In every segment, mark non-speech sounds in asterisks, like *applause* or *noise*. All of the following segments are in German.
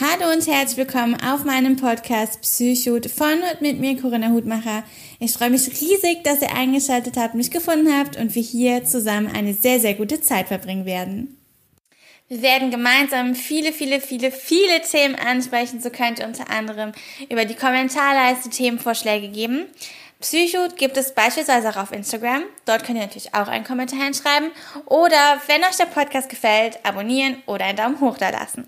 Hallo und herzlich willkommen auf meinem Podcast Psychot von und mit mir Corinna Hutmacher. Ich freue mich riesig, dass ihr eingeschaltet habt, mich gefunden habt und wir hier zusammen eine sehr, sehr gute Zeit verbringen werden. Wir werden gemeinsam viele, viele, viele, viele Themen ansprechen. So könnt ihr unter anderem über die Kommentarleiste Themenvorschläge geben. Psycho gibt es beispielsweise auch auf Instagram. Dort könnt ihr natürlich auch einen Kommentar hinschreiben. Oder wenn euch der Podcast gefällt, abonnieren oder einen Daumen hoch da lassen.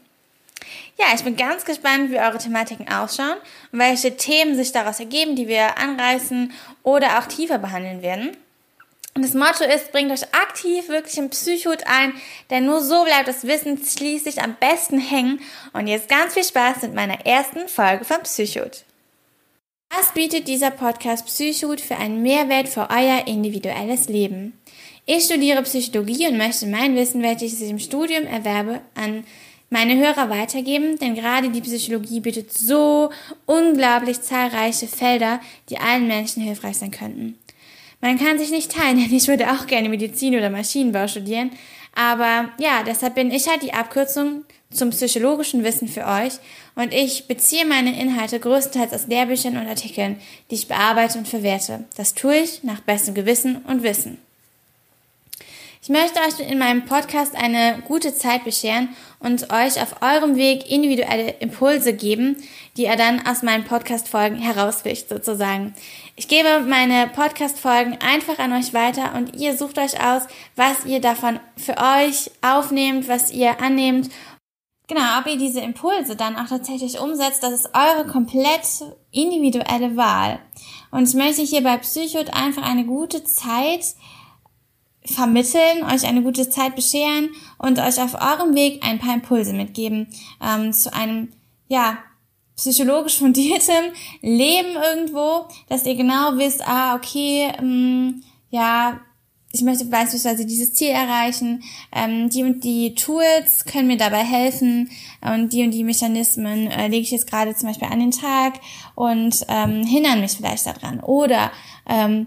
Ja, ich bin ganz gespannt, wie eure Thematiken ausschauen und welche Themen sich daraus ergeben, die wir anreißen oder auch tiefer behandeln werden. Und das Motto ist, bringt euch aktiv wirklich im Psychot ein, denn nur so bleibt das Wissen schließlich am besten hängen. Und jetzt ganz viel Spaß mit meiner ersten Folge von Psychot. Was bietet dieser Podcast Psychot für einen Mehrwert für euer individuelles Leben? Ich studiere Psychologie und möchte mein Wissen, welches ich im Studium erwerbe, an meine Hörer weitergeben, denn gerade die Psychologie bietet so unglaublich zahlreiche Felder, die allen Menschen hilfreich sein könnten. Man kann sich nicht teilen, *laughs* denn ich würde auch gerne Medizin oder Maschinenbau studieren, aber ja, deshalb bin ich halt die Abkürzung zum psychologischen Wissen für euch und ich beziehe meine Inhalte größtenteils aus Lehrbüchern und Artikeln, die ich bearbeite und verwerte. Das tue ich nach bestem Gewissen und Wissen. Ich möchte euch in meinem Podcast eine gute Zeit bescheren und euch auf eurem Weg individuelle Impulse geben, die ihr dann aus meinen Podcast-Folgen herausfischt sozusagen. Ich gebe meine Podcast-Folgen einfach an euch weiter und ihr sucht euch aus, was ihr davon für euch aufnehmt, was ihr annehmt. Genau, ob ihr diese Impulse dann auch tatsächlich umsetzt, das ist eure komplett individuelle Wahl. Und ich möchte hier bei Psychot einfach eine gute Zeit vermitteln, euch eine gute Zeit bescheren und euch auf eurem Weg ein paar Impulse mitgeben ähm, zu einem, ja, psychologisch *laughs* fundiertem Leben irgendwo, dass ihr genau wisst, ah, okay, ähm, ja, ich möchte beispielsweise dieses Ziel erreichen, ähm, die und die Tools können mir dabei helfen und die und die Mechanismen äh, lege ich jetzt gerade zum Beispiel an den Tag und ähm, hindern mich vielleicht daran. Oder ähm,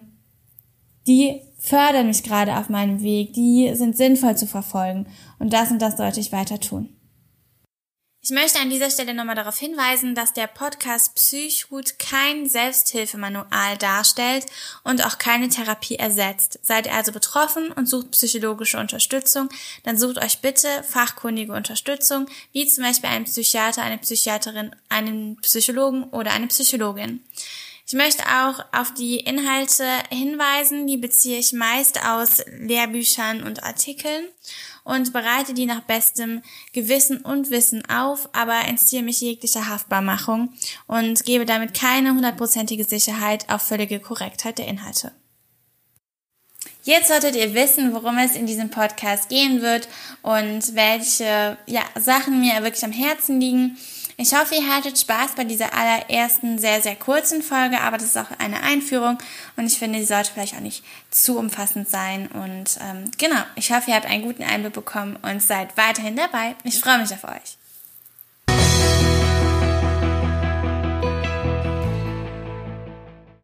die fördern mich gerade auf meinem Weg, die sind sinnvoll zu verfolgen und das und das sollte ich weiter tun. Ich möchte an dieser Stelle nochmal darauf hinweisen, dass der Podcast Psychhut kein Selbsthilfemanual darstellt und auch keine Therapie ersetzt. Seid ihr also betroffen und sucht psychologische Unterstützung, dann sucht euch bitte fachkundige Unterstützung, wie zum Beispiel einen Psychiater, eine Psychiaterin, einen Psychologen oder eine Psychologin. Ich möchte auch auf die Inhalte hinweisen, die beziehe ich meist aus Lehrbüchern und Artikeln und bereite die nach bestem Gewissen und Wissen auf, aber entziehe mich jeglicher Haftbarmachung und gebe damit keine hundertprozentige Sicherheit auf völlige Korrektheit der Inhalte. Jetzt solltet ihr wissen, worum es in diesem Podcast gehen wird und welche ja, Sachen mir wirklich am Herzen liegen. Ich hoffe, ihr hattet Spaß bei dieser allerersten sehr, sehr kurzen Folge, aber das ist auch eine Einführung und ich finde, sie sollte vielleicht auch nicht zu umfassend sein. Und ähm, genau, ich hoffe, ihr habt einen guten Einblick bekommen und seid weiterhin dabei. Ich freue mich auf euch.